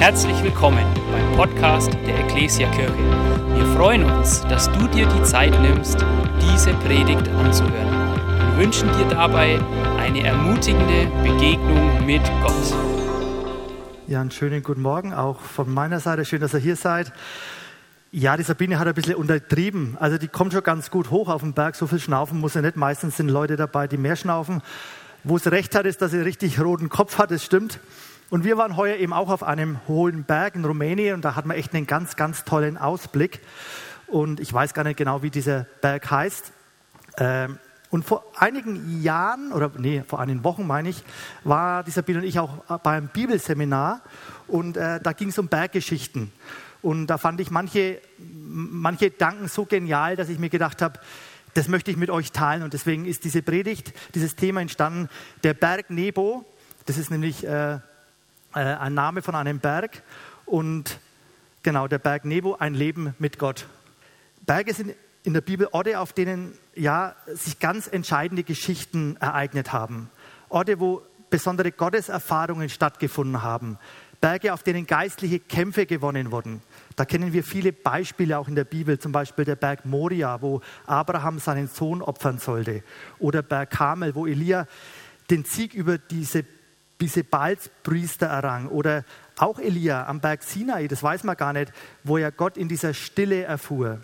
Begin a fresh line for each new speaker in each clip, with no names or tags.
Herzlich willkommen beim Podcast der Ecclesia Kirche. Wir freuen uns, dass du dir die Zeit nimmst, diese Predigt anzuhören. Wir wünschen dir dabei eine ermutigende Begegnung mit Gott.
Ja, einen schönen guten Morgen auch von meiner Seite. Schön, dass ihr hier seid. Ja, die Sabine hat ein bisschen untertrieben. Also die kommt schon ganz gut hoch auf den Berg. So viel schnaufen muss sie nicht. Meistens sind Leute dabei, die mehr schnaufen. Wo es recht hat, ist, dass sie richtig roten Kopf hat. Das stimmt. Und wir waren heuer eben auch auf einem hohen Berg in Rumänien und da hatten wir echt einen ganz, ganz tollen Ausblick. Und ich weiß gar nicht genau, wie dieser Berg heißt. Ähm, und vor einigen Jahren, oder nee, vor einigen Wochen meine ich, war die Sabine und ich auch beim Bibelseminar und äh, da ging es um Berggeschichten. Und da fand ich manche, manche Gedanken so genial, dass ich mir gedacht habe, das möchte ich mit euch teilen. Und deswegen ist diese Predigt, dieses Thema entstanden, der Berg Nebo. Das ist nämlich äh, äh, ein Name von einem Berg und genau der Berg Nebo, ein Leben mit Gott. Berge sind in der Bibel Orte, auf denen ja sich ganz entscheidende Geschichten ereignet haben. Orte, wo besondere Gotteserfahrungen stattgefunden haben. Berge, auf denen geistliche Kämpfe gewonnen wurden. Da kennen wir viele Beispiele auch in der Bibel, zum Beispiel der Berg Moria, wo Abraham seinen Sohn opfern sollte, oder Berg Karmel, wo Elia den Sieg über diese diese Balzpriester errang. Oder auch Elia am Berg Sinai, das weiß man gar nicht, wo er Gott in dieser Stille erfuhr.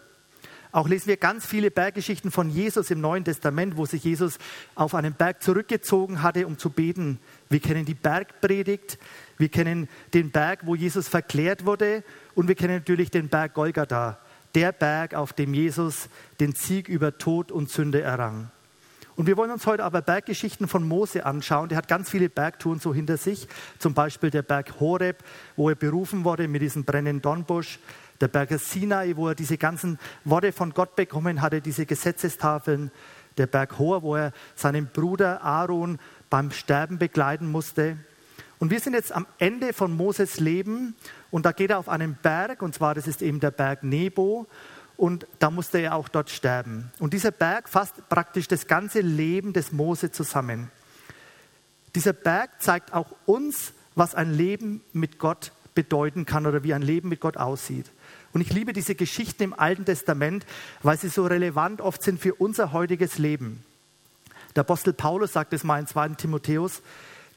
Auch lesen wir ganz viele Berggeschichten von Jesus im Neuen Testament, wo sich Jesus auf einen Berg zurückgezogen hatte, um zu beten. Wir kennen die Bergpredigt, wir kennen den Berg, wo Jesus verklärt wurde und wir kennen natürlich den Berg Golgatha, der Berg, auf dem Jesus den Sieg über Tod und Sünde errang. Und wir wollen uns heute aber Berggeschichten von Mose anschauen. Der hat ganz viele Bergtouren so hinter sich. Zum Beispiel der Berg Horeb, wo er berufen wurde mit diesem brennenden Dornbusch. Der Berg Sinai, wo er diese ganzen Worte von Gott bekommen hatte, diese Gesetzestafeln. Der Berg Hor, wo er seinen Bruder Aaron beim Sterben begleiten musste. Und wir sind jetzt am Ende von Moses Leben und da geht er auf einen Berg, und zwar das ist eben der Berg Nebo und da musste er auch dort sterben. Und dieser Berg fasst praktisch das ganze Leben des Mose zusammen. Dieser Berg zeigt auch uns, was ein Leben mit Gott bedeuten kann oder wie ein Leben mit Gott aussieht. Und ich liebe diese Geschichten im Alten Testament, weil sie so relevant oft sind für unser heutiges Leben. Der Apostel Paulus sagt es mal in 2. Timotheus,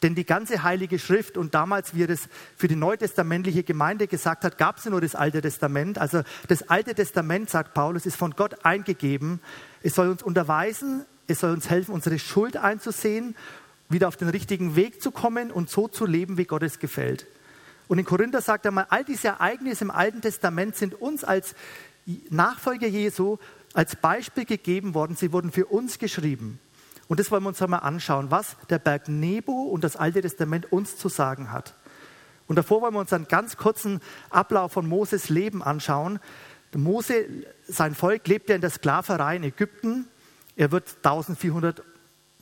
denn die ganze Heilige Schrift und damals, wie er das für die neutestamentliche Gemeinde gesagt hat, gab es nur das Alte Testament. Also das Alte Testament, sagt Paulus, ist von Gott eingegeben. Es soll uns unterweisen, es soll uns helfen, unsere Schuld einzusehen, wieder auf den richtigen Weg zu kommen und so zu leben, wie Gott es gefällt. Und in Korinther sagt er mal, all diese Ereignisse im Alten Testament sind uns als Nachfolger Jesu als Beispiel gegeben worden. Sie wurden für uns geschrieben. Und das wollen wir uns einmal anschauen, was der Berg Nebo und das Alte Testament uns zu sagen hat. Und davor wollen wir uns einen ganz kurzen Ablauf von Moses Leben anschauen. Mose, sein Volk lebt ja in der Sklaverei in Ägypten. Er wird 1400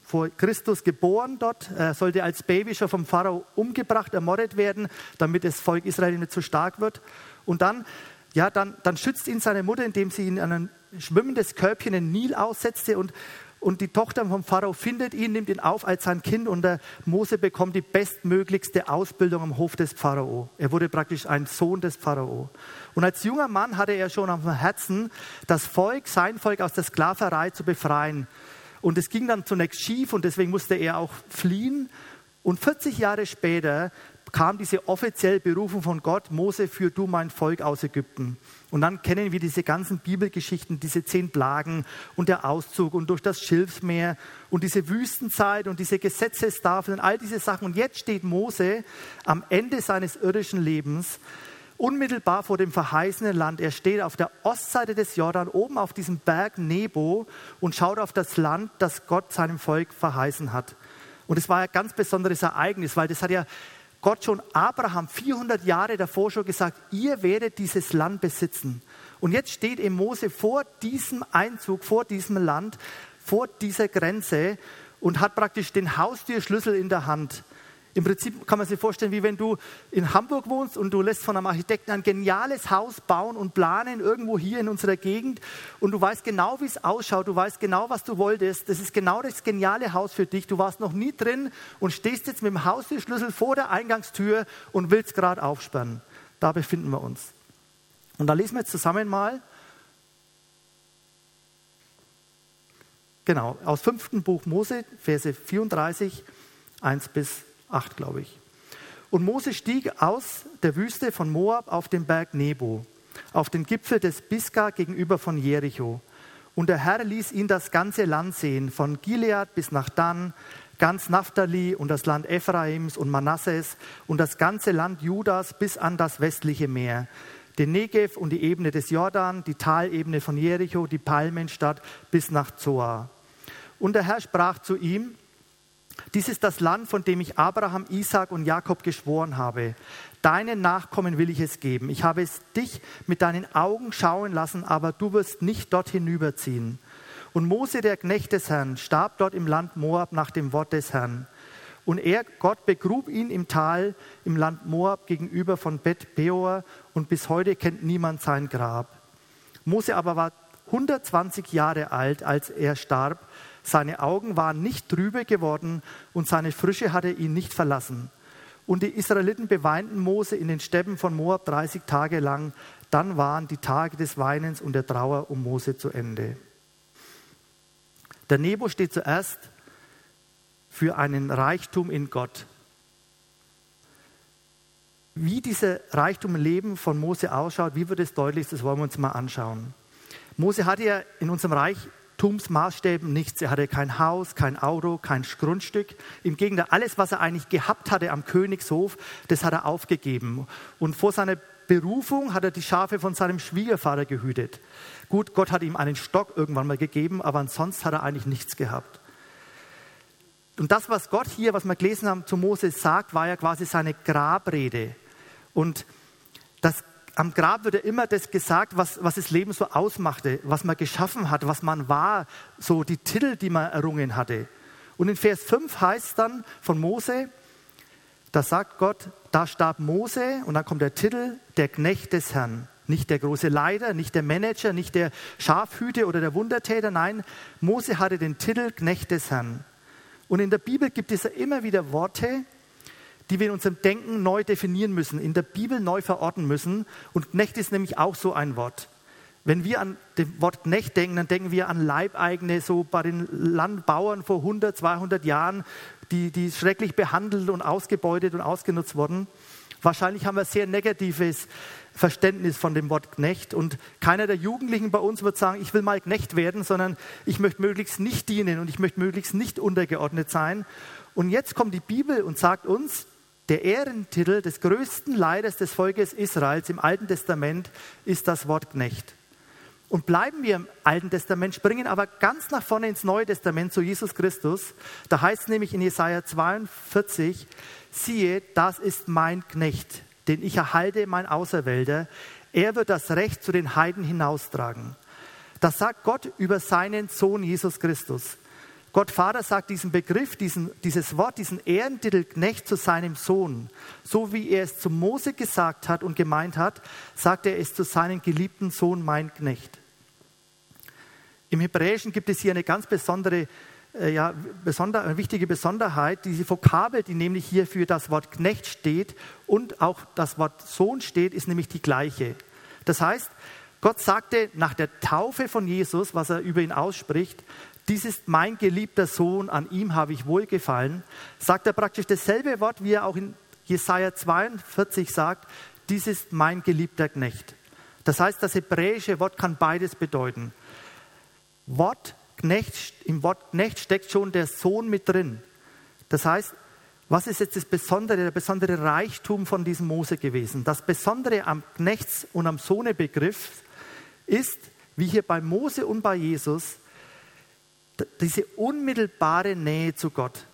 vor Christus geboren dort. Er sollte als Baby schon vom Pharao umgebracht, ermordet werden, damit das Volk Israel nicht zu stark wird. Und dann, ja, dann, dann schützt ihn seine Mutter, indem sie ihn an ein schwimmendes Körbchen in den Nil aussetzte und und die Tochter vom Pharao findet ihn, nimmt ihn auf als sein Kind und der Mose bekommt die bestmöglichste Ausbildung am Hof des Pharao. Er wurde praktisch ein Sohn des Pharao. Und als junger Mann hatte er schon am Herzen, das Volk, sein Volk aus der Sklaverei zu befreien. Und es ging dann zunächst schief und deswegen musste er auch fliehen. Und 40 Jahre später kam diese offizielle Berufung von Gott, Mose, führ du mein Volk aus Ägypten. Und dann kennen wir diese ganzen Bibelgeschichten, diese zehn Plagen und der Auszug und durch das Schilfmeer und diese Wüstenzeit und diese Gesetzestafeln, all diese Sachen. Und jetzt steht Mose am Ende seines irdischen Lebens, unmittelbar vor dem verheißenen Land. Er steht auf der Ostseite des Jordan, oben auf diesem Berg Nebo und schaut auf das Land, das Gott seinem Volk verheißen hat. Und es war ein ganz besonderes Ereignis, weil das hat ja Gott schon Abraham 400 Jahre davor schon gesagt, ihr werdet dieses Land besitzen. Und jetzt steht eben Mose vor diesem Einzug, vor diesem Land, vor dieser Grenze und hat praktisch den Haustürschlüssel in der Hand. Im Prinzip kann man sich vorstellen, wie wenn du in Hamburg wohnst und du lässt von einem Architekten ein geniales Haus bauen und planen irgendwo hier in unserer Gegend und du weißt genau, wie es ausschaut, du weißt genau, was du wolltest. Das ist genau das geniale Haus für dich. Du warst noch nie drin und stehst jetzt mit dem Haustürschlüssel vor der Eingangstür und willst gerade aufsperren. Da befinden wir uns. Und da lesen wir jetzt zusammen mal, genau, aus fünften Buch Mose, Verse 34, 1 bis 8, glaube ich. Und Mose stieg aus der Wüste von Moab auf den Berg Nebo, auf den Gipfel des Biska gegenüber von Jericho. Und der Herr ließ ihn das ganze Land sehen, von Gilead bis nach Dan, ganz Naphtali und das Land Ephraims und Manasses und das ganze Land Judas bis an das westliche Meer, den Negev und die Ebene des Jordan, die Talebene von Jericho, die Palmenstadt bis nach Zoar. Und der Herr sprach zu ihm, dies ist das Land, von dem ich Abraham, Isaac und Jakob geschworen habe. Deinen Nachkommen will ich es geben. Ich habe es dich mit deinen Augen schauen lassen, aber du wirst nicht dort hinüberziehen. Und Mose, der Knecht des Herrn, starb dort im Land Moab nach dem Wort des Herrn. Und er, Gott, begrub ihn im Tal im Land Moab gegenüber von Bet Peor und bis heute kennt niemand sein Grab. Mose aber war 120 Jahre alt, als er starb seine Augen waren nicht trübe geworden und seine Frische hatte ihn nicht verlassen. Und die Israeliten beweinten Mose in den Steppen von Moab 30 Tage lang. Dann waren die Tage des Weinens und der Trauer um Mose zu Ende. Der Nebo steht zuerst für einen Reichtum in Gott. Wie dieser Reichtum im Leben von Mose ausschaut, wie wird es deutlich, das wollen wir uns mal anschauen. Mose hatte ja in unserem Reich Tumsmaßstäben nichts. Er hatte kein Haus, kein Auto, kein Grundstück. Im Gegenteil, alles, was er eigentlich gehabt hatte am Königshof, das hat er aufgegeben. Und vor seiner Berufung hat er die Schafe von seinem Schwiegervater gehütet. Gut, Gott hat ihm einen Stock irgendwann mal gegeben, aber ansonsten hat er eigentlich nichts gehabt. Und das, was Gott hier, was wir gelesen haben, zu Moses sagt, war ja quasi seine Grabrede. Und das am Grab wird ja immer das gesagt, was, was das Leben so ausmachte, was man geschaffen hat, was man war, so die Titel, die man errungen hatte. Und in Vers 5 heißt dann von Mose, da sagt Gott, da starb Mose und dann kommt der Titel, der Knecht des Herrn. Nicht der große Leiter, nicht der Manager, nicht der Schafhüte oder der Wundertäter, nein, Mose hatte den Titel Knecht des Herrn. Und in der Bibel gibt es ja immer wieder Worte, die wir in unserem Denken neu definieren müssen, in der Bibel neu verorten müssen. Und Knecht ist nämlich auch so ein Wort. Wenn wir an das Wort Knecht denken, dann denken wir an Leibeigene, so bei den Landbauern vor 100, 200 Jahren, die, die schrecklich behandelt und ausgebeutet und ausgenutzt wurden. Wahrscheinlich haben wir sehr negatives Verständnis von dem Wort Knecht. Und keiner der Jugendlichen bei uns wird sagen, ich will mal Knecht werden, sondern ich möchte möglichst nicht dienen und ich möchte möglichst nicht untergeordnet sein. Und jetzt kommt die Bibel und sagt uns, der Ehrentitel des größten Leiders des Volkes Israels im Alten Testament ist das Wort Knecht. Und bleiben wir im Alten Testament, springen aber ganz nach vorne ins Neue Testament zu Jesus Christus. Da heißt nämlich in Jesaja 42, siehe, das ist mein Knecht, den ich erhalte, mein Auserwählter. Er wird das Recht zu den Heiden hinaustragen. Das sagt Gott über seinen Sohn Jesus Christus. Gott Vater sagt diesen Begriff, diesen, dieses Wort, diesen Ehrentitel Knecht zu seinem Sohn. So wie er es zu Mose gesagt hat und gemeint hat, sagt er es zu seinem geliebten Sohn, mein Knecht. Im Hebräischen gibt es hier eine ganz besondere, äh, ja, besonder, eine wichtige Besonderheit. Diese Vokabel, die nämlich hier für das Wort Knecht steht und auch das Wort Sohn steht, ist nämlich die gleiche. Das heißt, Gott sagte nach der Taufe von Jesus, was er über ihn ausspricht, dies ist mein geliebter Sohn, an ihm habe ich wohlgefallen, sagt er praktisch dasselbe Wort, wie er auch in Jesaja 42 sagt, dies ist mein geliebter Knecht. Das heißt, das hebräische Wort kann beides bedeuten. Wort Knecht, Im Wort Knecht steckt schon der Sohn mit drin. Das heißt, was ist jetzt das Besondere, der besondere Reichtum von diesem Mose gewesen? Das Besondere am Knechts- und am Sohnebegriff ist, wie hier bei Mose und bei Jesus, diese unmittelbare Nähe zu Gott.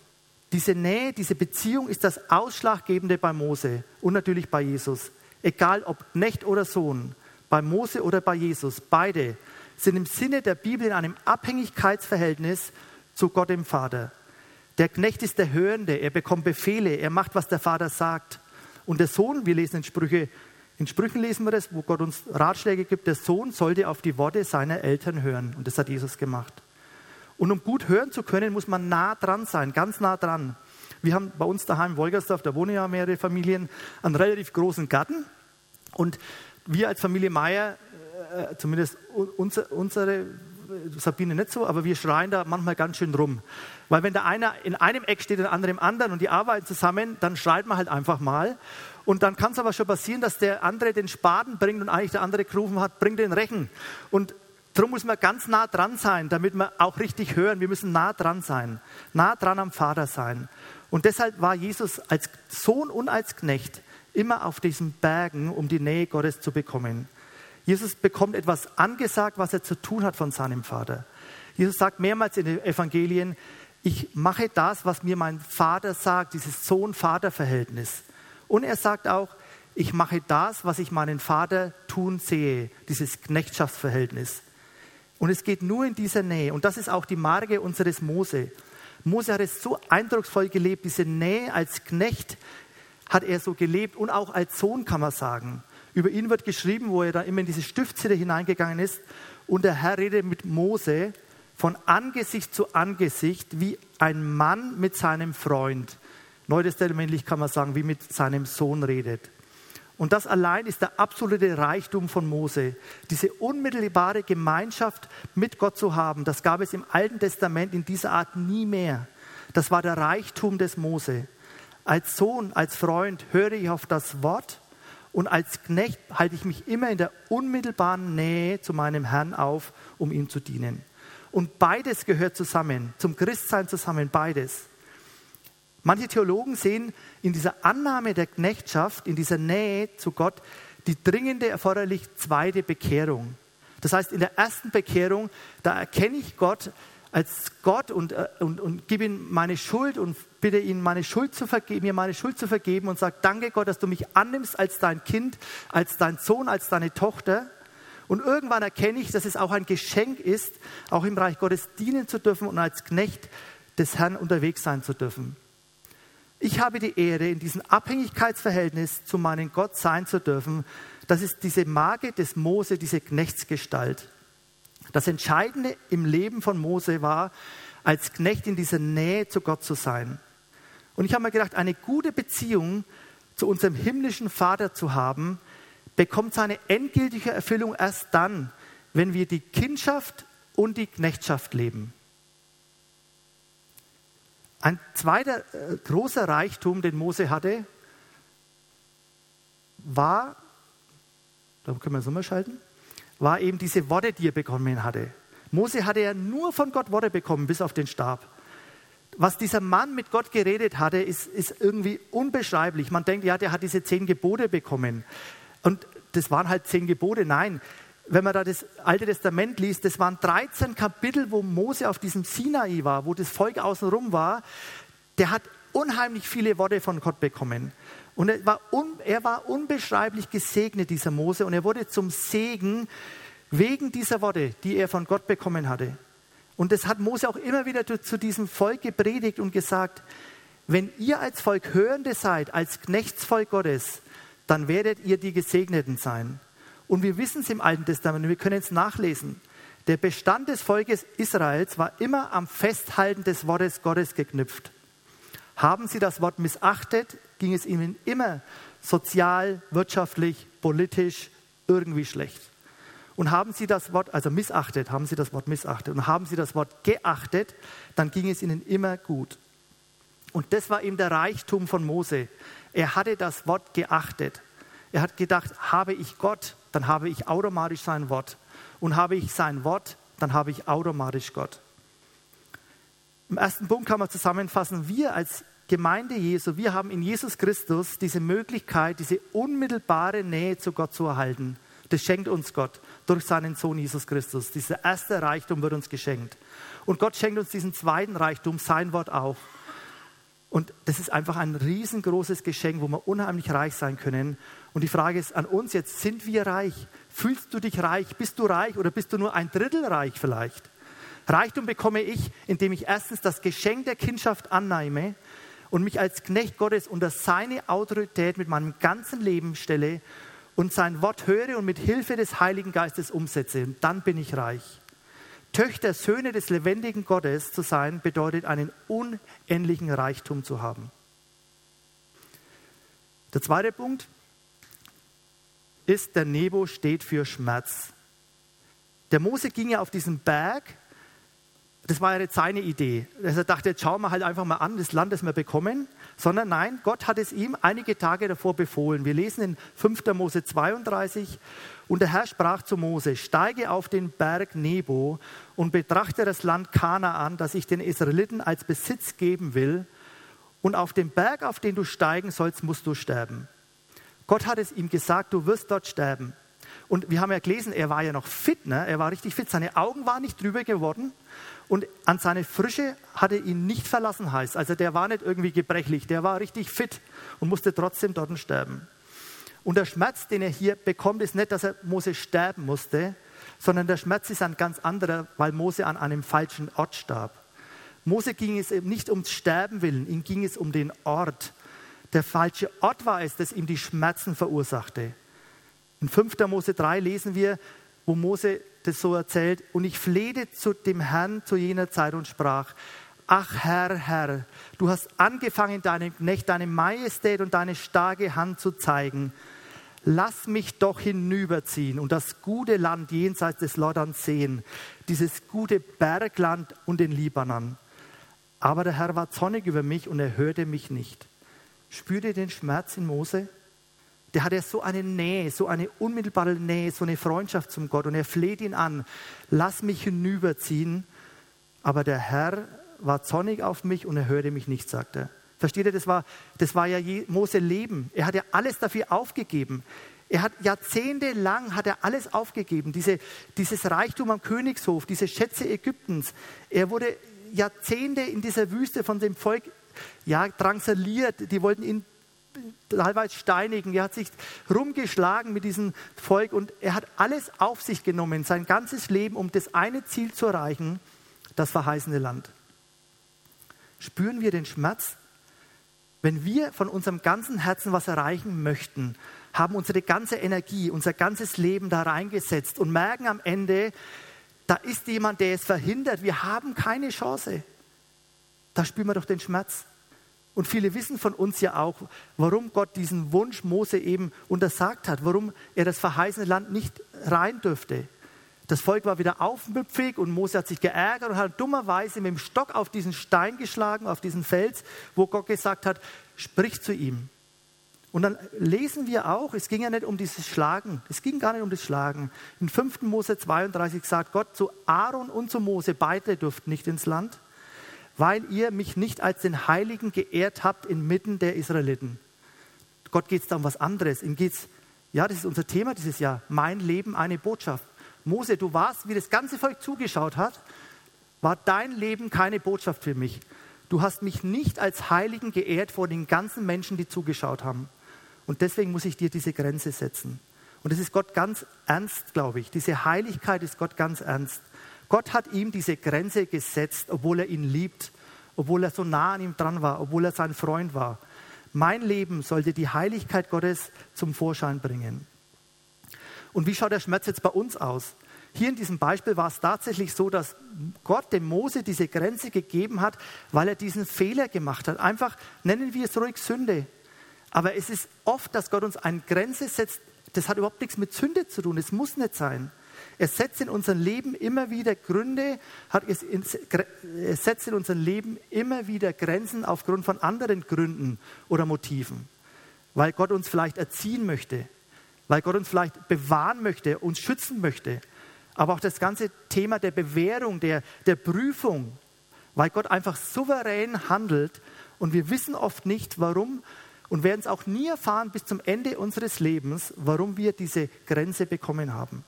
Diese Nähe, diese Beziehung ist das Ausschlaggebende bei Mose und natürlich bei Jesus. Egal ob Knecht oder Sohn, bei Mose oder bei Jesus, beide sind im Sinne der Bibel in einem Abhängigkeitsverhältnis zu Gott dem Vater. Der Knecht ist der Hörende, er bekommt Befehle, er macht, was der Vater sagt. Und der Sohn, wir lesen in Sprüche, in Sprüchen lesen wir das, wo Gott uns Ratschläge gibt, der Sohn sollte auf die Worte seiner Eltern hören. Und das hat Jesus gemacht. Und um gut hören zu können, muss man nah dran sein, ganz nah dran. Wir haben bei uns daheim in Wolgersdorf, da wohnen ja mehrere Familien, einen relativ großen Garten. Und wir als Familie Meier, äh, zumindest unser, unsere Sabine nicht so, aber wir schreien da manchmal ganz schön rum. Weil wenn der eine in einem Eck steht und der andere im anderen und die arbeiten zusammen, dann schreit man halt einfach mal. Und dann kann es aber schon passieren, dass der andere den Spaten bringt und eigentlich der andere gerufen hat, bring den Rechen. Und darum muss man ganz nah dran sein, damit wir auch richtig hören. Wir müssen nah dran sein, nah dran am Vater sein. Und deshalb war Jesus als Sohn und als Knecht immer auf diesen Bergen, um die Nähe Gottes zu bekommen. Jesus bekommt etwas angesagt, was er zu tun hat von seinem Vater. Jesus sagt mehrmals in den Evangelien, ich mache das, was mir mein Vater sagt, dieses Sohn-Vater-Verhältnis. Und er sagt auch, ich mache das, was ich meinen Vater tun sehe, dieses Knechtschaftsverhältnis. Und es geht nur in dieser Nähe. Und das ist auch die Marke unseres Mose. Mose hat es so eindrucksvoll gelebt, diese Nähe als Knecht hat er so gelebt und auch als Sohn kann man sagen. Über ihn wird geschrieben, wo er da immer in diese Stiftshütte hineingegangen ist und der Herr redet mit Mose von Angesicht zu Angesicht wie ein Mann mit seinem Freund. Neutestamentlich kann man sagen, wie mit seinem Sohn redet. Und das allein ist der absolute Reichtum von Mose. Diese unmittelbare Gemeinschaft mit Gott zu haben, das gab es im Alten Testament in dieser Art nie mehr. Das war der Reichtum des Mose. Als Sohn, als Freund höre ich auf das Wort und als Knecht halte ich mich immer in der unmittelbaren Nähe zu meinem Herrn auf, um ihm zu dienen. Und beides gehört zusammen, zum Christsein zusammen, beides. Manche Theologen sehen in dieser Annahme der Knechtschaft, in dieser Nähe zu Gott, die dringende erforderlich zweite Bekehrung. Das heißt, in der ersten Bekehrung, da erkenne ich Gott als Gott und, äh, und, und gebe ihm meine Schuld und bitte ihn, meine Schuld zu vergeben, mir meine Schuld zu vergeben und sage, danke Gott, dass du mich annimmst als dein Kind, als dein Sohn, als deine Tochter. Und irgendwann erkenne ich, dass es auch ein Geschenk ist, auch im Reich Gottes dienen zu dürfen und als Knecht des Herrn unterwegs sein zu dürfen. Ich habe die Ehre, in diesem Abhängigkeitsverhältnis zu meinem Gott sein zu dürfen. Das ist diese Marke des Mose, diese Knechtsgestalt. Das Entscheidende im Leben von Mose war, als Knecht in dieser Nähe zu Gott zu sein. Und ich habe mir gedacht, eine gute Beziehung zu unserem himmlischen Vater zu haben, bekommt seine endgültige Erfüllung erst dann, wenn wir die Kindschaft und die Knechtschaft leben. Ein zweiter äh, großer Reichtum, den Mose hatte, war, da können wir es umschalten, war eben diese Worte, die er bekommen hatte. Mose hatte ja nur von Gott Worte bekommen, bis auf den Stab. Was dieser Mann mit Gott geredet hatte, ist, ist irgendwie unbeschreiblich. Man denkt, ja, der hat diese zehn Gebote bekommen. Und das waren halt zehn Gebote. Nein, wenn man da das Alte Testament liest, das waren 13 Kapitel, wo Mose auf diesem Sinai war, wo das Volk außenrum war. Der hat unheimlich viele Worte von Gott bekommen. Und er war, un, er war unbeschreiblich gesegnet, dieser Mose, und er wurde zum Segen wegen dieser Worte, die er von Gott bekommen hatte. Und das hat Mose auch immer wieder zu diesem Volk gepredigt und gesagt, wenn ihr als Volk Hörende seid, als Knechtsvolk Gottes, dann werdet ihr die Gesegneten sein. Und wir wissen es im Alten Testament, wir können es nachlesen. Der Bestand des Volkes Israels war immer am Festhalten des Wortes Gottes geknüpft. Haben sie das Wort missachtet, ging es ihnen immer sozial, wirtschaftlich, politisch irgendwie schlecht. Und haben sie das Wort, also missachtet, haben sie das Wort missachtet und haben sie das Wort geachtet, dann ging es ihnen immer gut. Und das war eben der Reichtum von Mose. Er hatte das Wort geachtet. Er hat gedacht, habe ich Gott, dann habe ich automatisch sein Wort. Und habe ich sein Wort, dann habe ich automatisch Gott. Im ersten Punkt kann man zusammenfassen, wir als Gemeinde Jesu, wir haben in Jesus Christus diese Möglichkeit, diese unmittelbare Nähe zu Gott zu erhalten. Das schenkt uns Gott durch seinen Sohn Jesus Christus. Dieser erste Reichtum wird uns geschenkt. Und Gott schenkt uns diesen zweiten Reichtum, sein Wort auch. Und das ist einfach ein riesengroßes Geschenk, wo wir unheimlich reich sein können. Und die Frage ist an uns jetzt, sind wir reich? Fühlst du dich reich? Bist du reich oder bist du nur ein Drittel reich vielleicht? Reichtum bekomme ich, indem ich erstens das Geschenk der Kindschaft annehme und mich als Knecht Gottes unter seine Autorität mit meinem ganzen Leben stelle und sein Wort höre und mit Hilfe des Heiligen Geistes umsetze. Und dann bin ich reich. Töchter, Söhne des lebendigen Gottes zu sein, bedeutet einen unendlichen Reichtum zu haben. Der zweite Punkt ist, der Nebo steht für Schmerz. Der Mose ging ja auf diesen Berg, das war ja jetzt seine Idee. Er dachte, jetzt schauen wir halt einfach mal an, das Land, das wir bekommen. Sondern nein, Gott hat es ihm einige Tage davor befohlen. Wir lesen in 5. Mose 32, und der Herr sprach zu Mose, steige auf den Berg Nebo und betrachte das Land Kanaan, das ich den Israeliten als Besitz geben will. Und auf dem Berg, auf den du steigen sollst, musst du sterben. Gott hat es ihm gesagt, du wirst dort sterben. Und wir haben ja gelesen, er war ja noch fit, ne? er war richtig fit, seine Augen waren nicht drüber geworden und an seine Frische hatte ihn nicht verlassen heißt. Also der war nicht irgendwie gebrechlich, der war richtig fit und musste trotzdem dort sterben. Und der Schmerz, den er hier bekommt, ist nicht, dass er Mose sterben musste, sondern der Schmerz ist ein ganz anderer, weil Mose an einem falschen Ort starb. Mose ging es eben nicht ums Sterben willen, ihm ging es um den Ort. Der falsche Ort war es, das ihm die Schmerzen verursachte. In 5. Mose 3 lesen wir, wo Mose das so erzählt, und ich flehte zu dem Herrn zu jener Zeit und sprach, ach Herr, Herr, du hast angefangen, deinem Knecht deine Majestät und deine starke Hand zu zeigen. Lass mich doch hinüberziehen und das gute Land jenseits des Jordans sehen, dieses gute Bergland und den Libanon. Aber der Herr war zornig über mich und er hörte mich nicht. Spürte den Schmerz in Mose? Der hat ja so eine Nähe, so eine unmittelbare Nähe, so eine Freundschaft zum Gott und er fleht ihn an, lass mich hinüberziehen. Aber der Herr war zornig auf mich und er hörte mich nicht, sagt er. Versteht ihr, das war, das war ja Mose Leben. Er hat ja alles dafür aufgegeben. Er hat jahrzehntelang hat er alles aufgegeben. Diese, dieses Reichtum am Königshof, diese Schätze Ägyptens. Er wurde Jahrzehnte in dieser Wüste von dem Volk ja, drangsaliert. Die wollten ihn teilweise steinigen. Er hat sich rumgeschlagen mit diesem Volk und er hat alles auf sich genommen, sein ganzes Leben, um das eine Ziel zu erreichen, das verheißene Land. Spüren wir den Schmerz? Wenn wir von unserem ganzen Herzen was erreichen möchten, haben unsere ganze Energie, unser ganzes Leben da reingesetzt und merken am Ende, da ist jemand, der es verhindert. Wir haben keine Chance. Da spüren wir doch den Schmerz. Und viele wissen von uns ja auch, warum Gott diesen Wunsch Mose eben untersagt hat, warum er das verheißene Land nicht rein dürfte. Das Volk war wieder aufmüpfig und Mose hat sich geärgert und hat dummerweise mit dem Stock auf diesen Stein geschlagen, auf diesen Fels, wo Gott gesagt hat, sprich zu ihm. Und dann lesen wir auch, es ging ja nicht um dieses Schlagen, es ging gar nicht um das Schlagen. In 5. Mose 32 sagt Gott zu Aaron und zu Mose, beide durften nicht ins Land, weil ihr mich nicht als den Heiligen geehrt habt inmitten der Israeliten. Gott geht es da um was anderes. Ihm geht es, ja, das ist unser Thema dieses Jahr, mein Leben eine Botschaft. Mose, du warst, wie das ganze Volk zugeschaut hat, war dein Leben keine Botschaft für mich. Du hast mich nicht als Heiligen geehrt vor den ganzen Menschen, die zugeschaut haben. Und deswegen muss ich dir diese Grenze setzen. Und das ist Gott ganz ernst, glaube ich. Diese Heiligkeit ist Gott ganz ernst. Gott hat ihm diese Grenze gesetzt, obwohl er ihn liebt, obwohl er so nah an ihm dran war, obwohl er sein Freund war. Mein Leben sollte die Heiligkeit Gottes zum Vorschein bringen. Und wie schaut der Schmerz jetzt bei uns aus? Hier in diesem Beispiel war es tatsächlich so, dass Gott dem Mose diese Grenze gegeben hat, weil er diesen Fehler gemacht hat. Einfach nennen wir es ruhig Sünde. Aber es ist oft, dass Gott uns eine Grenze setzt, das hat überhaupt nichts mit Sünde zu tun, es muss nicht sein. Er setzt in unserem Leben immer wieder Gründe, hat es, er setzt in unserem Leben immer wieder Grenzen aufgrund von anderen Gründen oder Motiven. Weil Gott uns vielleicht erziehen möchte, weil Gott uns vielleicht bewahren möchte, uns schützen möchte. Aber auch das ganze Thema der Bewährung, der, der Prüfung, weil Gott einfach souverän handelt und wir wissen oft nicht, warum und werden es auch nie erfahren bis zum Ende unseres Lebens, warum wir diese Grenze bekommen haben.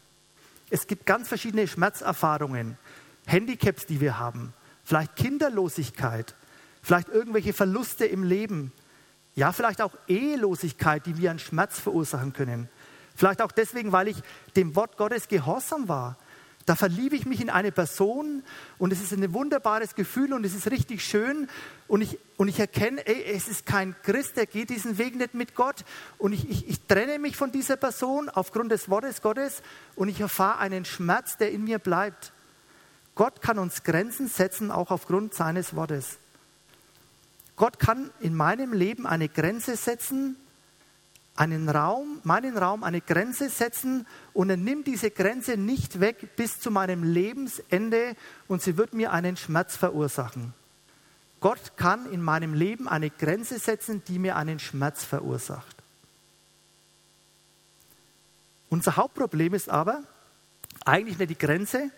Es gibt ganz verschiedene Schmerzerfahrungen, Handicaps, die wir haben, vielleicht Kinderlosigkeit, vielleicht irgendwelche Verluste im Leben, ja, vielleicht auch Ehelosigkeit, die wir an Schmerz verursachen können. Vielleicht auch deswegen, weil ich dem Wort Gottes gehorsam war, Da verliebe ich mich in eine Person und es ist ein wunderbares Gefühl und es ist richtig schön und ich, und ich erkenne, ey, es ist kein Christ, der geht diesen Weg nicht mit Gott und ich, ich, ich trenne mich von dieser Person aufgrund des Wortes Gottes und ich erfahre einen Schmerz, der in mir bleibt. Gott kann uns Grenzen setzen, auch aufgrund seines Wortes. Gott kann in meinem Leben eine Grenze setzen, einen Raum, meinen Raum, eine Grenze setzen und er nimmt diese Grenze nicht weg bis zu meinem Lebensende und sie wird mir einen Schmerz verursachen. Gott kann in meinem Leben eine Grenze setzen, die mir einen Schmerz verursacht. Unser Hauptproblem ist aber eigentlich nicht die Grenze,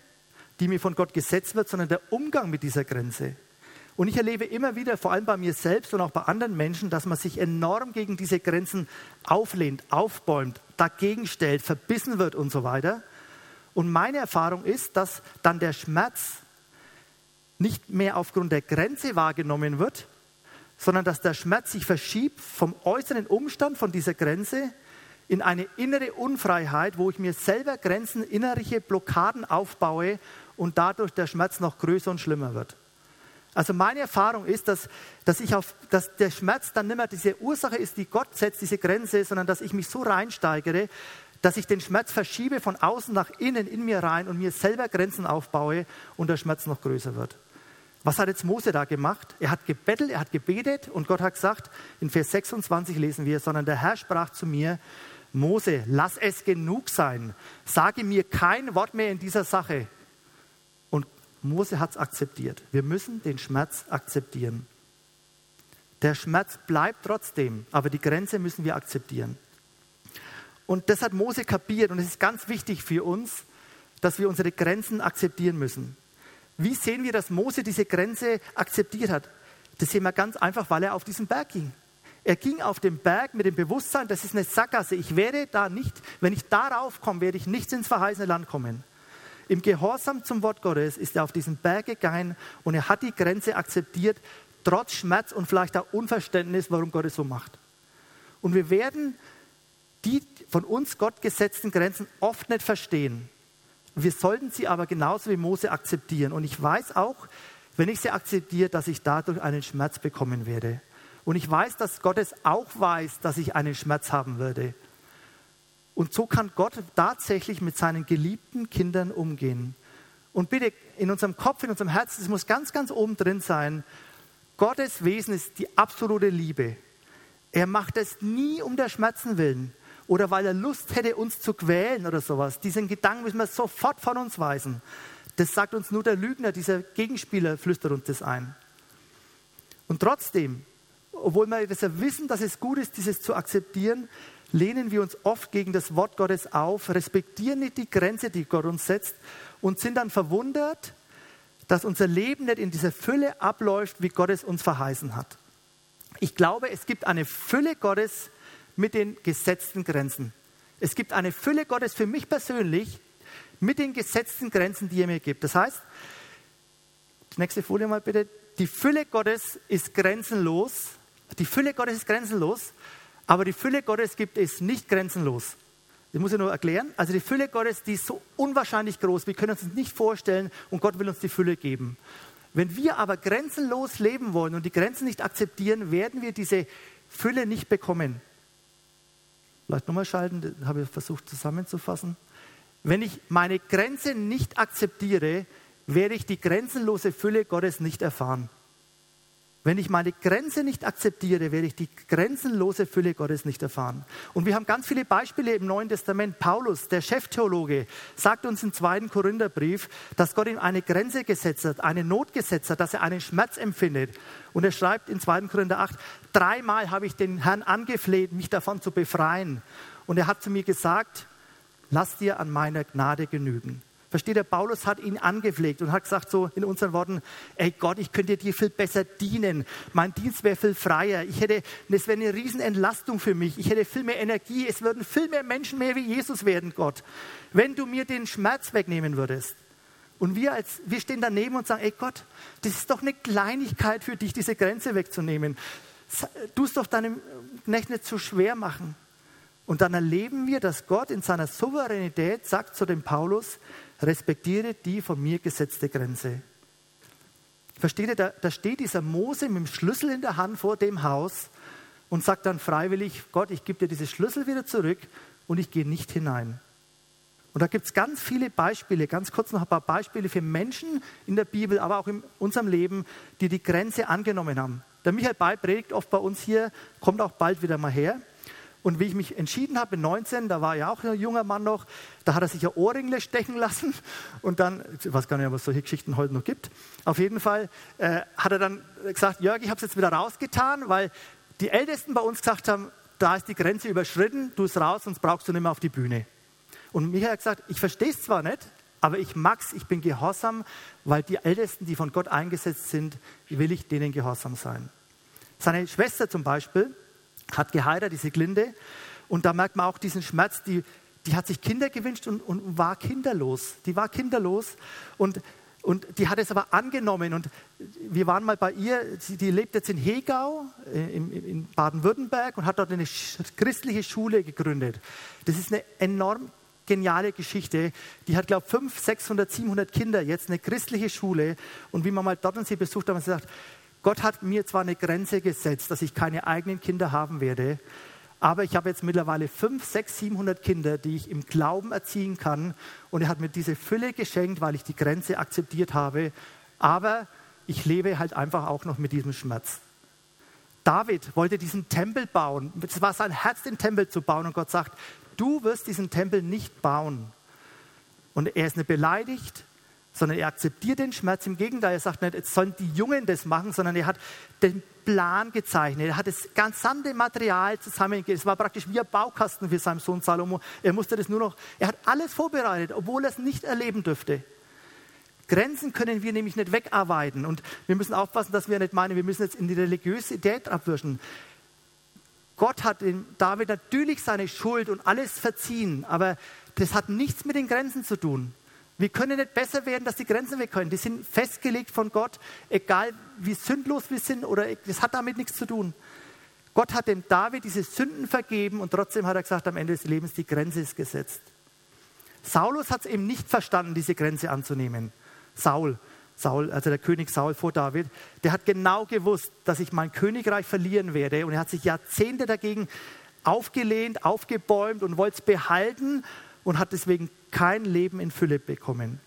die mir von Gott gesetzt wird, sondern der Umgang mit dieser Grenze. Und ich erlebe immer wieder, vor allem bei mir selbst und auch bei anderen Menschen, dass man sich enorm gegen diese Grenzen auflehnt, aufbäumt, dagegen stellt, verbissen wird und so weiter. Und meine Erfahrung ist, dass dann der Schmerz nicht mehr aufgrund der Grenze wahrgenommen wird, sondern dass der Schmerz sich verschiebt vom äußeren Umstand, von dieser Grenze, in eine innere Unfreiheit, wo ich mir selber Grenzen, innerliche Blockaden aufbaue und dadurch der Schmerz noch größer und schlimmer wird. Also meine Erfahrung ist, dass, dass, ich auf, dass der Schmerz dann nicht mehr diese Ursache ist, die Gott setzt, diese Grenze, sondern dass ich mich so reinsteigere, dass ich den Schmerz verschiebe von außen nach innen in mir rein und mir selber Grenzen aufbaue und der Schmerz noch größer wird. Was hat jetzt Mose da gemacht? Er hat gebettelt, er hat gebetet und Gott hat gesagt, in Vers 26 lesen wir, sondern der Herr sprach zu mir, Mose, lass es genug sein, sage mir kein Wort mehr in dieser Sache. Mose hat es akzeptiert. Wir müssen den Schmerz akzeptieren. Der Schmerz bleibt trotzdem, aber die Grenze müssen wir akzeptieren. Und das hat Mose kapiert und es ist ganz wichtig für uns, dass wir unsere Grenzen akzeptieren müssen. Wie sehen wir, dass Mose diese Grenze akzeptiert hat? Das sehen wir ganz einfach, weil er auf diesen Berg ging. Er ging auf den Berg mit dem Bewusstsein, das ist eine Sackgasse. Ich werde da nicht, wenn ich darauf komme, werde ich nicht ins verheißene Land kommen. Im Gehorsam zum Wort Gottes ist er auf diesen Berg gegangen und er hat die Grenze akzeptiert, trotz Schmerz und vielleicht auch Unverständnis, warum Gott es so macht. Und wir werden die von uns Gott gesetzten Grenzen oft nicht verstehen. Wir sollten sie aber genauso wie Mose akzeptieren. Und ich weiß auch, wenn ich sie akzeptiere, dass ich dadurch einen Schmerz bekommen werde. Und ich weiß, dass Gott es auch weiß, dass ich einen Schmerz haben würde. Und so kann Gott tatsächlich mit seinen geliebten Kindern umgehen. Und bitte in unserem Kopf, in unserem Herzen, es muss ganz, ganz oben drin sein, Gottes Wesen ist die absolute Liebe. Er macht es nie um der Schmerzen willen oder weil er Lust hätte, uns zu quälen oder sowas. Diesen Gedanken müssen wir sofort von uns weisen. Das sagt uns nur der Lügner, dieser Gegenspieler flüstert uns das ein. Und trotzdem, obwohl wir das ja wissen, dass es gut ist, dieses zu akzeptieren, lehnen wir uns oft gegen das Wort Gottes auf, respektieren nicht die Grenze, die Gott uns setzt und sind dann verwundert, dass unser Leben nicht in dieser Fülle abläuft, wie Gott es uns verheißen hat. Ich glaube, es gibt eine Fülle Gottes mit den gesetzten Grenzen. Es gibt eine Fülle Gottes für mich persönlich mit den gesetzten Grenzen, die er mir gibt. Das heißt, nächste Folie mal bitte, die Fülle Gottes ist grenzenlos. Die Fülle Gottes ist grenzenlos aber die Fülle Gottes gibt es nicht grenzenlos. Das muss ich nur erklären. Also die Fülle Gottes, die ist so unwahrscheinlich groß, wir können uns das nicht vorstellen und Gott will uns die Fülle geben. Wenn wir aber grenzenlos leben wollen und die Grenzen nicht akzeptieren, werden wir diese Fülle nicht bekommen. Vielleicht nochmal schalten, das habe ich versucht zusammenzufassen. Wenn ich meine Grenze nicht akzeptiere, werde ich die grenzenlose Fülle Gottes nicht erfahren. Wenn ich meine Grenze nicht akzeptiere, werde ich die grenzenlose Fülle Gottes nicht erfahren. Und wir haben ganz viele Beispiele im Neuen Testament. Paulus, der Cheftheologe, sagt uns im zweiten Korintherbrief, dass Gott ihm eine Grenze gesetzt hat, eine Not gesetzt hat, dass er einen Schmerz empfindet. Und er schreibt in 2. Korinther 8, dreimal habe ich den Herrn angefleht, mich davon zu befreien. Und er hat zu mir gesagt, lass dir an meiner Gnade genügen. Versteht ihr, Paulus hat ihn angepflegt und hat gesagt so in unseren Worten, ey Gott, ich könnte dir viel besser dienen. Mein Dienst wäre viel freier. Ich hätte, das wäre eine Riesenentlastung für mich. Ich hätte viel mehr Energie. Es würden viel mehr Menschen mehr wie Jesus werden, Gott. Wenn du mir den Schmerz wegnehmen würdest. Und wir, als, wir stehen daneben und sagen, ey Gott, das ist doch eine Kleinigkeit für dich, diese Grenze wegzunehmen. Du es doch deinem Knecht nicht zu schwer machen. Und dann erleben wir, dass Gott in seiner Souveränität sagt zu dem Paulus, respektiere die von mir gesetzte Grenze. Versteht ihr, da, da steht dieser Mose mit dem Schlüssel in der Hand vor dem Haus und sagt dann freiwillig, Gott, ich gebe dir diese Schlüssel wieder zurück und ich gehe nicht hinein. Und da gibt es ganz viele Beispiele, ganz kurz noch ein paar Beispiele für Menschen in der Bibel, aber auch in unserem Leben, die die Grenze angenommen haben. Der Michael Bay predigt oft bei uns hier, kommt auch bald wieder mal her. Und wie ich mich entschieden habe, mit 19, da war ja auch ein junger Mann noch, da hat er sich ein Ohrringle stechen lassen. Und dann, ich weiß gar nicht, ob es solche Geschichten heute noch gibt. Auf jeden Fall äh, hat er dann gesagt, Jörg, ich habe es jetzt wieder rausgetan, weil die Ältesten bei uns gesagt haben, da ist die Grenze überschritten, du es raus, sonst brauchst du nicht mehr auf die Bühne. Und Michael hat gesagt, ich verstehe es zwar nicht, aber ich mag's, ich bin gehorsam, weil die Ältesten, die von Gott eingesetzt sind, will ich denen gehorsam sein. Seine Schwester zum Beispiel hat geheiratet, diese Glinde, und da merkt man auch diesen Schmerz, die, die hat sich Kinder gewünscht und, und war kinderlos. Die war kinderlos und, und die hat es aber angenommen. Und wir waren mal bei ihr, die lebt jetzt in Hegau äh, in, in Baden-Württemberg und hat dort eine christliche Schule gegründet. Das ist eine enorm geniale Geschichte. Die hat, glaube ich, 500, 600, 700 Kinder, jetzt eine christliche Schule. Und wie man mal dort und sie besucht hat, man gesagt, Gott hat mir zwar eine Grenze gesetzt, dass ich keine eigenen Kinder haben werde, aber ich habe jetzt mittlerweile 5, 6, 700 Kinder, die ich im Glauben erziehen kann. Und er hat mir diese Fülle geschenkt, weil ich die Grenze akzeptiert habe. Aber ich lebe halt einfach auch noch mit diesem Schmerz. David wollte diesen Tempel bauen. Es war sein Herz, den Tempel zu bauen. Und Gott sagt, du wirst diesen Tempel nicht bauen. Und er ist nicht beleidigt, sondern er akzeptiert den Schmerz. Im Gegenteil, er sagt nicht, jetzt sollen die Jungen das machen, sondern er hat den Plan gezeichnet. Er hat das gesamte Material zusammengegeben. Es war praktisch wie ein Baukasten für seinen Sohn Salomo. Er musste das nur noch, er hat alles vorbereitet, obwohl er es nicht erleben dürfte. Grenzen können wir nämlich nicht wegarbeiten. Und wir müssen aufpassen, dass wir nicht meinen, wir müssen jetzt in die Religiosität abwirschen. Gott hat David natürlich seine Schuld und alles verziehen, aber das hat nichts mit den Grenzen zu tun. Wir können nicht besser werden, dass die Grenzen weg können. Die sind festgelegt von Gott, egal wie sündlos wir sind oder das hat damit nichts zu tun. Gott hat dem David diese Sünden vergeben und trotzdem hat er gesagt, am Ende des Lebens, die Grenze ist gesetzt. Saulus hat es eben nicht verstanden, diese Grenze anzunehmen. Saul, Saul, also der König Saul vor David, der hat genau gewusst, dass ich mein Königreich verlieren werde. Und er hat sich Jahrzehnte dagegen aufgelehnt, aufgebäumt und wollte es behalten und hat deswegen kein Leben in Fülle bekommen.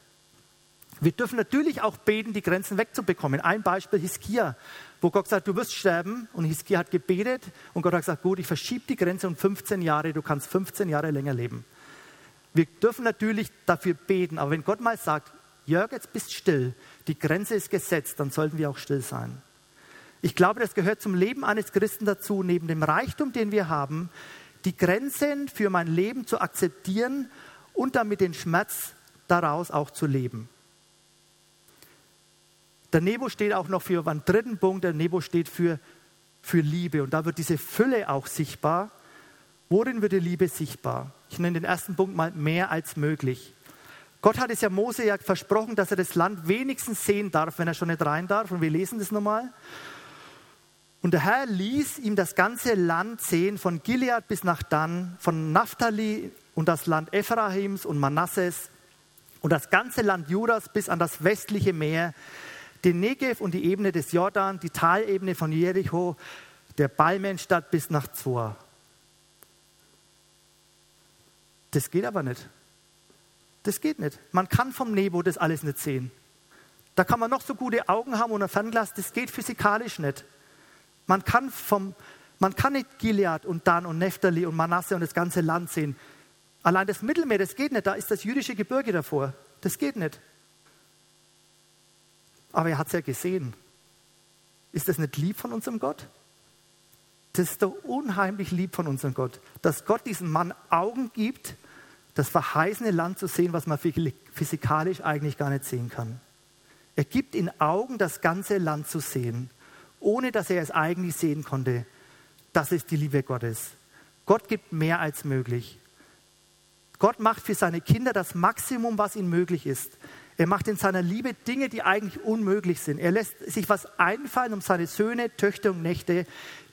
Wir dürfen natürlich auch beten, die Grenzen wegzubekommen. Ein Beispiel Hiskia, wo Gott sagt, du wirst sterben. Und Hiskia hat gebetet und Gott hat gesagt, gut, ich verschiebe die Grenze um 15 Jahre, du kannst 15 Jahre länger leben. Wir dürfen natürlich dafür beten, aber wenn Gott mal sagt, Jörg, jetzt bist still, die Grenze ist gesetzt, dann sollten wir auch still sein. Ich glaube, das gehört zum Leben eines Christen dazu, neben dem Reichtum, den wir haben, die Grenzen für mein Leben zu akzeptieren und damit den Schmerz daraus auch zu leben. Der Nebo steht auch noch für einen dritten Punkt, der Nebo steht für, für Liebe und da wird diese Fülle auch sichtbar. Worin wird die Liebe sichtbar? Ich nenne den ersten Punkt mal mehr als möglich. Gott hat es ja Mose ja versprochen, dass er das Land wenigstens sehen darf, wenn er schon nicht rein darf. Und wir lesen das nochmal. Und der Herr ließ ihm das ganze Land sehen, von Gilead bis nach Dan, von Naphtali und das Land Ephraims und Manasses und das ganze Land Judas bis an das westliche Meer, den Negev und die Ebene des Jordan, die Talebene von Jericho, der Balmenstadt bis nach Zoar. Das geht aber nicht. Das geht nicht. Man kann vom Nebo das alles nicht sehen. Da kann man noch so gute Augen haben und ein Fernglas, das geht physikalisch nicht. Man kann, vom, man kann nicht Gilead und Dan und Nephtali und Manasse und das ganze Land sehen. Allein das Mittelmeer, das geht nicht. Da ist das jüdische Gebirge davor. Das geht nicht. Aber er hat es ja gesehen. Ist das nicht lieb von unserem Gott? Das ist doch unheimlich lieb von unserem Gott, dass Gott diesem Mann Augen gibt, das verheißene Land zu sehen, was man physikalisch eigentlich gar nicht sehen kann. Er gibt ihnen Augen, das ganze Land zu sehen, ohne dass er es eigentlich sehen konnte. Das ist die Liebe Gottes. Gott gibt mehr als möglich. Gott macht für seine Kinder das Maximum, was ihnen möglich ist. Er macht in seiner Liebe Dinge, die eigentlich unmöglich sind. Er lässt sich was einfallen, um seine Söhne, Töchter und Nächte,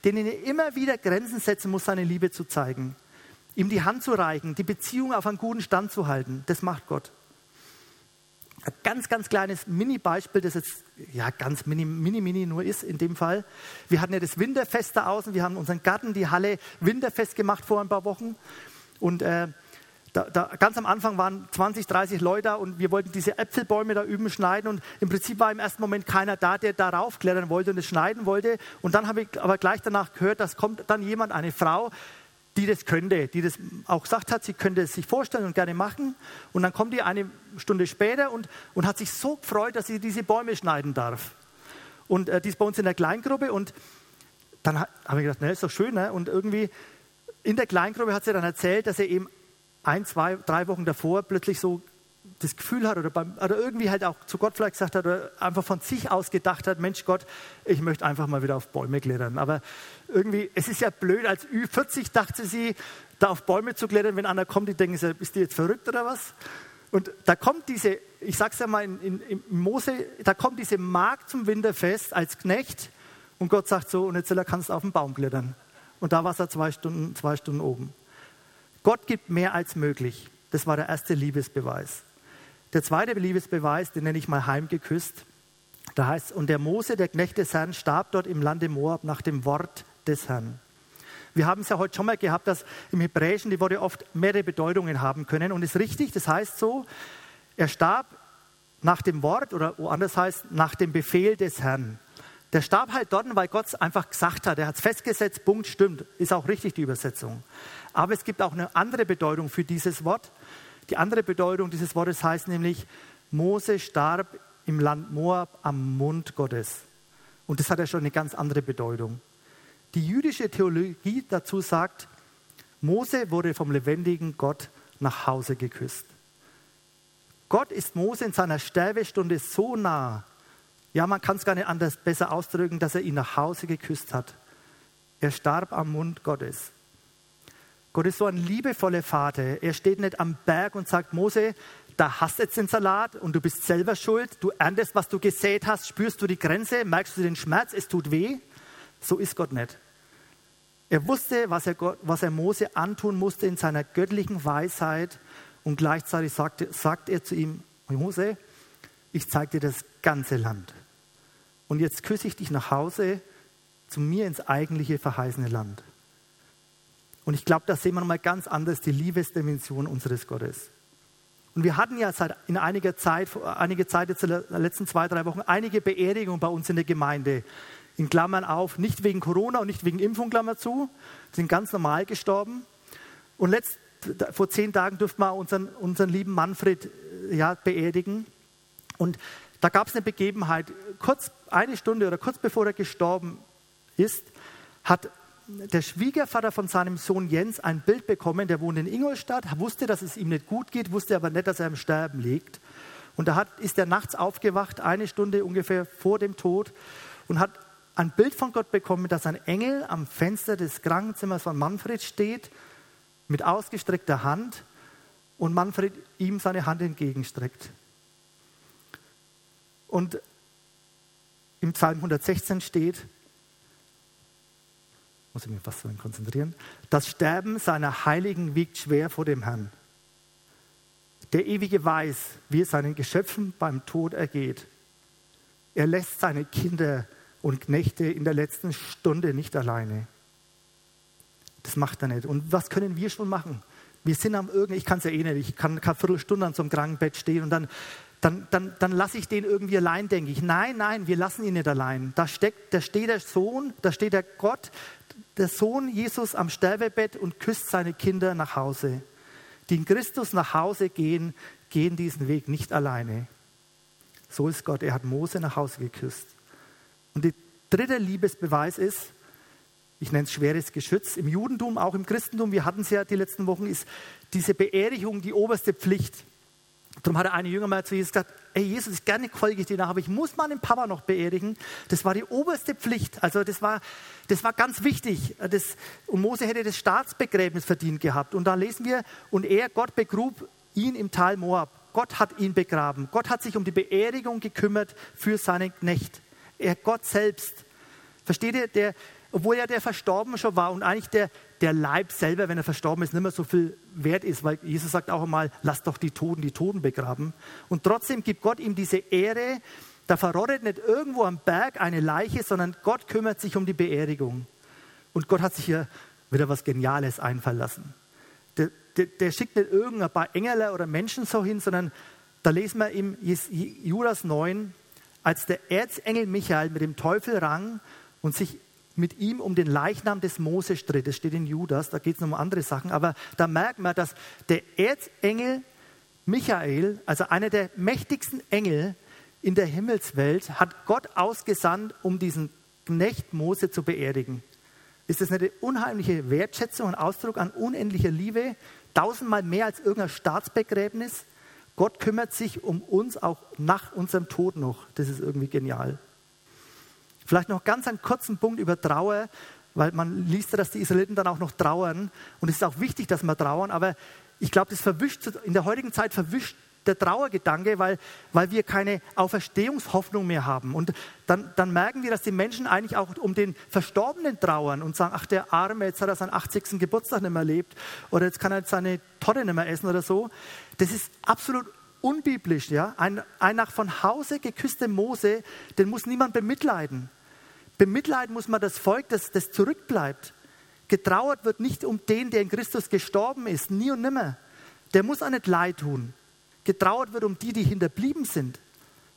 denen er immer wieder Grenzen setzen muss, seine Liebe zu zeigen ihm die Hand zu reichen, die Beziehung auf einen guten Stand zu halten. Das macht Gott. Ein ganz, ganz kleines Mini-Beispiel, das jetzt ja ganz mini, mini, mini nur ist in dem Fall. Wir hatten ja das Winterfest da außen, wir haben unseren Garten, die Halle Winterfest gemacht vor ein paar Wochen. Und äh, da, da, ganz am Anfang waren 20, 30 Leute und wir wollten diese Äpfelbäume da üben schneiden und im Prinzip war im ersten Moment keiner da, der darauf klettern wollte und es schneiden wollte. Und dann habe ich aber gleich danach gehört, dass kommt dann jemand, eine Frau, die das könnte, die das auch gesagt hat, sie könnte es sich vorstellen und gerne machen. Und dann kommt die eine Stunde später und, und hat sich so gefreut, dass sie diese Bäume schneiden darf. Und äh, die ist bei uns in der Kleingruppe und dann habe ich gedacht, na, ist doch schön. Ne? Und irgendwie in der Kleingruppe hat sie dann erzählt, dass er eben ein, zwei, drei Wochen davor plötzlich so das Gefühl hat oder, beim, oder irgendwie halt auch zu Gott vielleicht gesagt hat oder einfach von sich aus gedacht hat, Mensch Gott, ich möchte einfach mal wieder auf Bäume klettern. Aber irgendwie, es ist ja blöd, als Ü40 dachte sie, da auf Bäume zu klettern, wenn einer kommt, die denken, bist du jetzt verrückt oder was? Und da kommt diese, ich sag's ja mal in, in, in Mose, da kommt diese Magd zum Winterfest als Knecht und Gott sagt so, und jetzt kannst du auf den Baum klettern. Und da war er zwei Stunden, zwei Stunden oben. Gott gibt mehr als möglich. Das war der erste Liebesbeweis. Der zweite Liebesbeweis, den nenne ich mal heimgeküsst. Da heißt, und der Mose, der Knecht des Herrn, starb dort im Lande Moab nach dem Wort des Herrn. Wir haben es ja heute schon mal gehabt, dass im Hebräischen die Worte oft mehrere Bedeutungen haben können. Und es ist richtig, das heißt so, er starb nach dem Wort oder woanders heißt nach dem Befehl des Herrn. Der starb halt dort, weil Gott es einfach gesagt hat. Er hat es festgesetzt, Punkt, stimmt. Ist auch richtig die Übersetzung. Aber es gibt auch eine andere Bedeutung für dieses Wort. Die andere Bedeutung dieses Wortes heißt nämlich, Mose starb im Land Moab am Mund Gottes. Und das hat ja schon eine ganz andere Bedeutung. Die jüdische Theologie dazu sagt, Mose wurde vom lebendigen Gott nach Hause geküsst. Gott ist Mose in seiner Sterbestunde so nah, ja, man kann es gar nicht anders besser ausdrücken, dass er ihn nach Hause geküsst hat. Er starb am Mund Gottes. Gott ist so ein liebevoller Vater. Er steht nicht am Berg und sagt, Mose, da hast jetzt den Salat und du bist selber schuld. Du erntest, was du gesät hast. Spürst du die Grenze? Merkst du den Schmerz? Es tut weh. So ist Gott nicht. Er wusste, was er, Gott, was er Mose antun musste in seiner göttlichen Weisheit und gleichzeitig sagte, sagt er zu ihm, Mose, ich zeige dir das ganze Land. Und jetzt küsse ich dich nach Hause zu mir ins eigentliche verheißene Land. Und ich glaube, da sehen wir nochmal ganz anders die Liebesdimension unseres Gottes. Und wir hatten ja seit in einiger Zeit, einige Zeit jetzt in den letzten zwei, drei Wochen, einige Beerdigungen bei uns in der Gemeinde. In Klammern auf, nicht wegen Corona und nicht wegen Impfung, Klammer zu, sind ganz normal gestorben. Und letzt, vor zehn Tagen durften wir unseren, unseren lieben Manfred ja, beerdigen. Und da gab es eine Begebenheit, kurz eine Stunde oder kurz bevor er gestorben ist, hat der Schwiegervater von seinem Sohn Jens ein Bild bekommen, der wohnt in Ingolstadt, wusste, dass es ihm nicht gut geht, wusste aber nicht, dass er im Sterben liegt. Und da hat, ist er nachts aufgewacht, eine Stunde ungefähr vor dem Tod, und hat ein Bild von Gott bekommen, dass ein Engel am Fenster des Krankenzimmers von Manfred steht, mit ausgestreckter Hand, und Manfred ihm seine Hand entgegenstreckt. Und im Psalm 116 steht, muss ich mich fast so konzentrieren, das Sterben seiner Heiligen wiegt schwer vor dem Herrn. Der Ewige weiß, wie es seinen Geschöpfen beim Tod ergeht. Er lässt seine Kinder und Knechte in der letzten Stunde nicht alleine. Das macht er nicht. Und was können wir schon machen? Wir sind am irgendwie, ich kann es ja eh nicht, ich kann keine Viertelstunde an so einem Krankenbett stehen und dann, dann, dann, dann lasse ich den irgendwie allein, denke ich. Nein, nein, wir lassen ihn nicht allein. Da, steckt, da steht der Sohn, da steht der Gott, der Sohn Jesus am Sterbebett und küsst seine Kinder nach Hause. Die in Christus nach Hause gehen, gehen diesen Weg nicht alleine. So ist Gott. Er hat Mose nach Hause geküsst. Und der dritte Liebesbeweis ist, ich nenne es schweres Geschütz, im Judentum, auch im Christentum, wir hatten es ja die letzten Wochen, ist diese Beerdigung die oberste Pflicht. Darum hat eine Jünger mal zu Jesus gesagt, ey Jesus, gerne folge ich dir nach, aber ich muss meinen Papa noch beerdigen. Das war die oberste Pflicht. Also das war, das war ganz wichtig. Das, und Mose hätte das Staatsbegräbnis verdient gehabt. Und da lesen wir, und er, Gott begrub ihn im Tal Moab. Gott hat ihn begraben. Gott hat sich um die Beerdigung gekümmert für seinen Knecht. Er, Gott selbst. Versteht ihr, der, obwohl ja der Verstorben schon war und eigentlich der, der Leib selber, wenn er verstorben ist, nicht mehr so viel wert ist, weil Jesus sagt auch einmal, lass doch die Toten die Toten begraben. Und trotzdem gibt Gott ihm diese Ehre, da verrottet nicht irgendwo am Berg eine Leiche, sondern Gott kümmert sich um die Beerdigung. Und Gott hat sich hier wieder was Geniales einfallen lassen. Der, der, der schickt nicht irgendein paar Engel oder Menschen so hin, sondern da lesen wir im Judas 9, als der Erzengel Michael mit dem Teufel rang und sich mit ihm um den Leichnam des Mose stritt. Das steht in Judas, da geht es um andere Sachen. Aber da merkt man, dass der Erzengel Michael, also einer der mächtigsten Engel, in der Himmelswelt hat Gott ausgesandt, um diesen Knecht Mose zu beerdigen. Ist das nicht eine unheimliche Wertschätzung und Ausdruck an unendlicher Liebe? Tausendmal mehr als irgendein Staatsbegräbnis. Gott kümmert sich um uns auch nach unserem Tod noch. Das ist irgendwie genial. Vielleicht noch ganz einen kurzen Punkt über Trauer, weil man liest ja, dass die Israeliten dann auch noch trauern. Und es ist auch wichtig, dass wir trauern, aber ich glaube, das verwischt, in der heutigen Zeit verwischt der Trauergedanke, weil, weil wir keine Auferstehungshoffnung mehr haben. Und dann, dann merken wir, dass die Menschen eigentlich auch um den Verstorbenen trauern und sagen, ach der Arme, jetzt hat er seinen 80. Geburtstag nicht mehr erlebt oder jetzt kann er seine Torte nicht mehr essen oder so. Das ist absolut unbiblisch. Ja? Ein, ein nach von Hause geküsster Mose, den muss niemand bemitleiden. Bemitleiden muss man das Volk, das, das zurückbleibt. Getrauert wird nicht um den, der in Christus gestorben ist, nie und nimmer. Der muss auch nicht leid tun getrauert wird um die, die hinterblieben sind.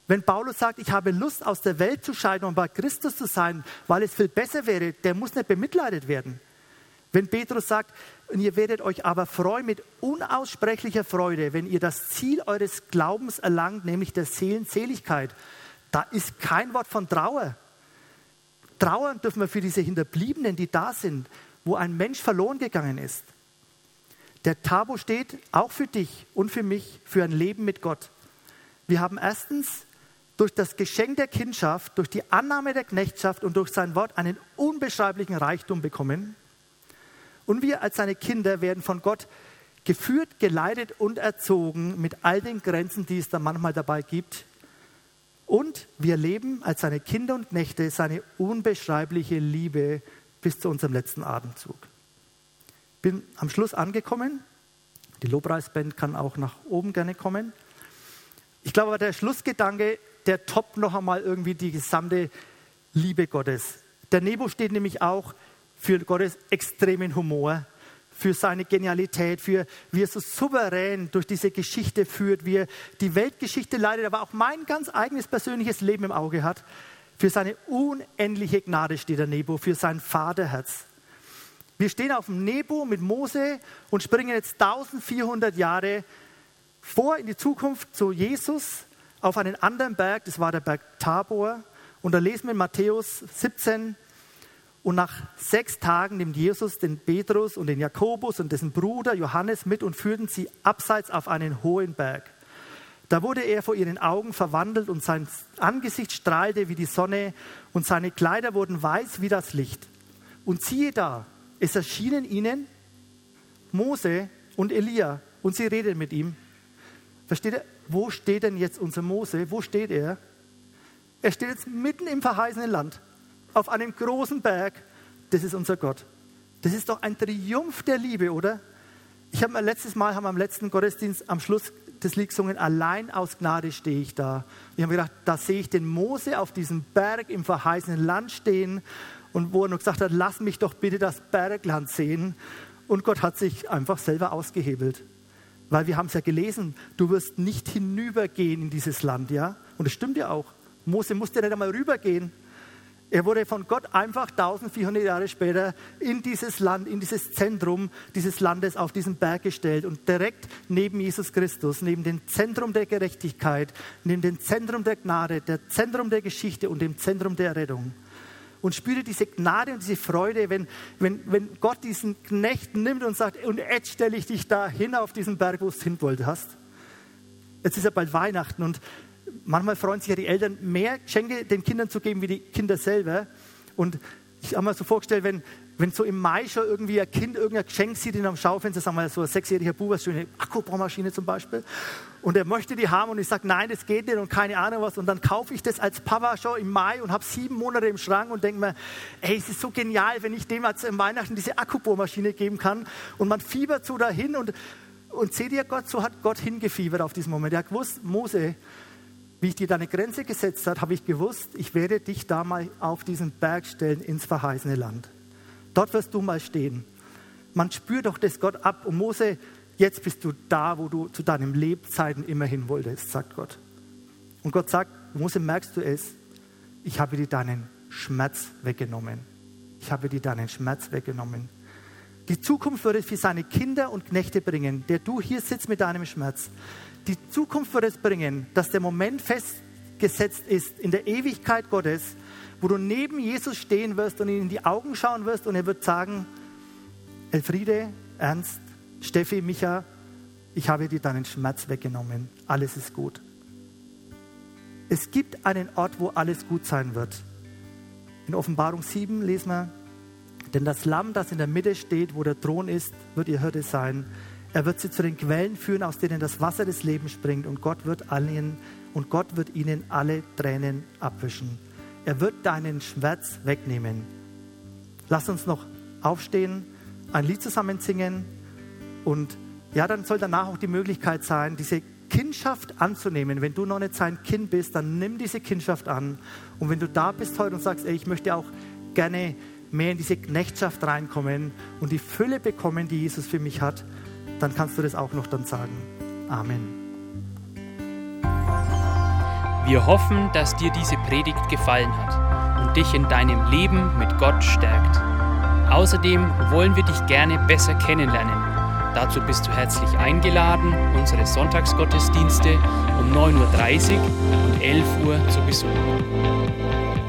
Wenn Paulus sagt, ich habe Lust, aus der Welt zu scheiden und bei Christus zu sein, weil es viel besser wäre, der muss nicht bemitleidet werden. Wenn Petrus sagt, ihr werdet euch aber freuen mit unaussprechlicher Freude, wenn ihr das Ziel eures Glaubens erlangt, nämlich der Seelenseligkeit, da ist kein Wort von Trauer. Trauern dürfen wir für diese Hinterbliebenen, die da sind, wo ein Mensch verloren gegangen ist. Der Tabo steht auch für dich und für mich für ein Leben mit Gott. Wir haben erstens durch das Geschenk der Kindschaft, durch die Annahme der Knechtschaft und durch sein Wort einen unbeschreiblichen Reichtum bekommen. Und wir als seine Kinder werden von Gott geführt, geleitet und erzogen mit all den Grenzen, die es da manchmal dabei gibt. Und wir leben als seine Kinder und Knechte seine unbeschreibliche Liebe bis zu unserem letzten Atemzug bin am Schluss angekommen. Die Lobpreisband kann auch nach oben gerne kommen. Ich glaube aber, der Schlussgedanke, der toppt noch einmal irgendwie die gesamte Liebe Gottes. Der Nebo steht nämlich auch für Gottes extremen Humor, für seine Genialität, für wie er so souverän durch diese Geschichte führt, wie er die Weltgeschichte leitet, aber auch mein ganz eigenes persönliches Leben im Auge hat. Für seine unendliche Gnade steht der Nebo, für sein Vaterherz. Wir stehen auf dem Nebo mit Mose und springen jetzt 1400 Jahre vor in die Zukunft zu Jesus auf einen anderen Berg, das war der Berg Tabor. Und da lesen wir in Matthäus 17, und nach sechs Tagen nimmt Jesus den Petrus und den Jakobus und dessen Bruder Johannes mit und führten sie abseits auf einen hohen Berg. Da wurde er vor ihren Augen verwandelt und sein Angesicht strahlte wie die Sonne und seine Kleider wurden weiß wie das Licht. Und siehe da, es erschienen ihnen Mose und Elia und sie reden mit ihm. Versteht ihr? Wo steht denn jetzt unser Mose? Wo steht er? Er steht jetzt mitten im verheißenen Land, auf einem großen Berg. Das ist unser Gott. Das ist doch ein Triumph der Liebe, oder? Ich habe letztes Mal, haben wir am letzten Gottesdienst am Schluss des Lied gesungen, allein aus Gnade stehe ich da. Ich habe gedacht, da sehe ich den Mose auf diesem Berg im verheißenen Land stehen und wo er noch gesagt hat, lass mich doch bitte das Bergland sehen. Und Gott hat sich einfach selber ausgehebelt. Weil wir haben es ja gelesen, du wirst nicht hinübergehen in dieses Land, ja? Und es stimmt ja auch. Mose musste nicht einmal rübergehen. Er wurde von Gott einfach 1400 Jahre später in dieses Land, in dieses Zentrum dieses Landes auf diesen Berg gestellt und direkt neben Jesus Christus, neben dem Zentrum der Gerechtigkeit, neben dem Zentrum der Gnade, der Zentrum der Geschichte und dem Zentrum der Rettung und spüre diese Gnade und diese Freude, wenn, wenn, wenn Gott diesen Knecht nimmt und sagt, und jetzt stelle ich dich da hin auf diesen Berg, wo du hin wollt hast. Jetzt ist ja bald Weihnachten und manchmal freuen sich ja die Eltern, mehr Geschenke den Kindern zu geben, wie die Kinder selber. Und Ich habe mir so vorgestellt, wenn, wenn so im Mai schon irgendwie ein Kind irgendein Geschenk sieht in einem Schaufenster, sagen wir so ein sechsjähriger Bub, was schöne Akkubohrmaschine zum Beispiel, und er möchte die haben und ich sage, nein, das geht nicht und keine Ahnung was. Und dann kaufe ich das als Papa schon im Mai und habe sieben Monate im Schrank und denke mir, ey, es ist so genial, wenn ich dem als Weihnachten diese Akkubohrmaschine geben kann. Und man fiebert so dahin und, und seht ihr Gott, so hat Gott hingefiebert auf diesen Moment. Er hat gewusst, Mose, wie ich dir deine Grenze gesetzt habe, habe ich gewusst, ich werde dich da mal auf diesen Berg stellen ins verheißene Land. Dort wirst du mal stehen. Man spürt doch das Gott ab. Und Mose, jetzt bist du da, wo du zu deinen Lebzeiten immer hin wolltest, sagt Gott. Und Gott sagt, Mose, merkst du es? Ich habe dir deinen Schmerz weggenommen. Ich habe dir deinen Schmerz weggenommen. Die Zukunft wird es für seine Kinder und Knechte bringen, der du hier sitzt mit deinem Schmerz. Die Zukunft wird es bringen, dass der Moment festgesetzt ist in der Ewigkeit Gottes, wo du neben Jesus stehen wirst und ihn in die Augen schauen wirst und er wird sagen, Elfriede, Ernst, Steffi, Micha, ich habe dir deinen Schmerz weggenommen. Alles ist gut. Es gibt einen Ort, wo alles gut sein wird. In Offenbarung 7 lesen wir, denn das Lamm, das in der Mitte steht, wo der Thron ist, wird ihr Hirte sein. Er wird sie zu den Quellen führen, aus denen das Wasser des Lebens springt, und Gott wird allen und Gott wird ihnen alle Tränen abwischen. Er wird deinen Schmerz wegnehmen. Lass uns noch aufstehen, ein Lied zusammen singen und ja, dann soll danach auch die Möglichkeit sein, diese Kindschaft anzunehmen. Wenn du noch nicht sein Kind bist, dann nimm diese Kindschaft an. Und wenn du da bist heute und sagst, ey, ich möchte auch gerne mehr in diese Knechtschaft reinkommen und die Fülle bekommen, die Jesus für mich hat, dann kannst du das auch noch dann sagen. Amen.
Wir hoffen, dass dir diese Predigt gefallen hat und dich in deinem Leben mit Gott stärkt. Außerdem wollen wir dich gerne besser kennenlernen. Dazu bist du herzlich eingeladen, unsere Sonntagsgottesdienste um 9.30 Uhr und 11 Uhr zu besuchen.